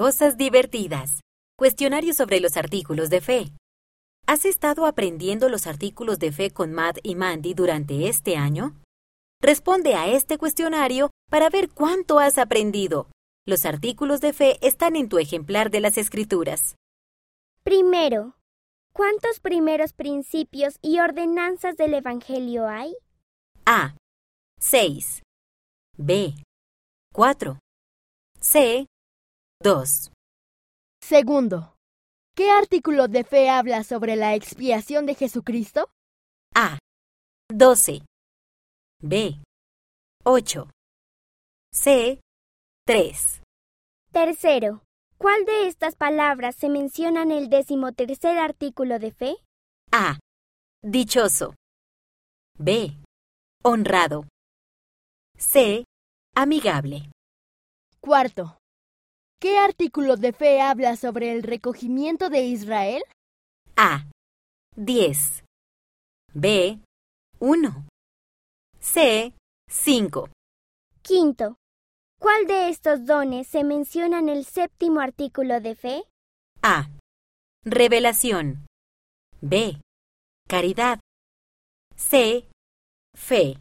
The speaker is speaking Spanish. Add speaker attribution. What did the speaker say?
Speaker 1: Cosas divertidas. Cuestionario sobre los artículos de fe. ¿Has estado aprendiendo los artículos de fe con Matt y Mandy durante este año? Responde a este cuestionario para ver cuánto has aprendido. Los artículos de fe están en tu ejemplar de las Escrituras.
Speaker 2: Primero, ¿cuántos primeros principios y ordenanzas del Evangelio hay?
Speaker 1: A. 6. B. 4. C. 2.
Speaker 3: Segundo, ¿qué artículo de fe habla sobre la expiación de Jesucristo?
Speaker 1: A. 12. B. 8. C. 3.
Speaker 2: Tercero, ¿cuál de estas palabras se menciona en el decimotercer artículo de fe?
Speaker 1: A. Dichoso. B. Honrado. C. Amigable.
Speaker 3: Cuarto, ¿qué artículo de fe habla sobre el recogimiento de Israel?
Speaker 1: A. 10. B. 1. C. 5.
Speaker 2: Quinto, ¿cuál de estos dones se menciona en el séptimo artículo de fe?
Speaker 1: A. Revelación. B. Caridad. C. Fe.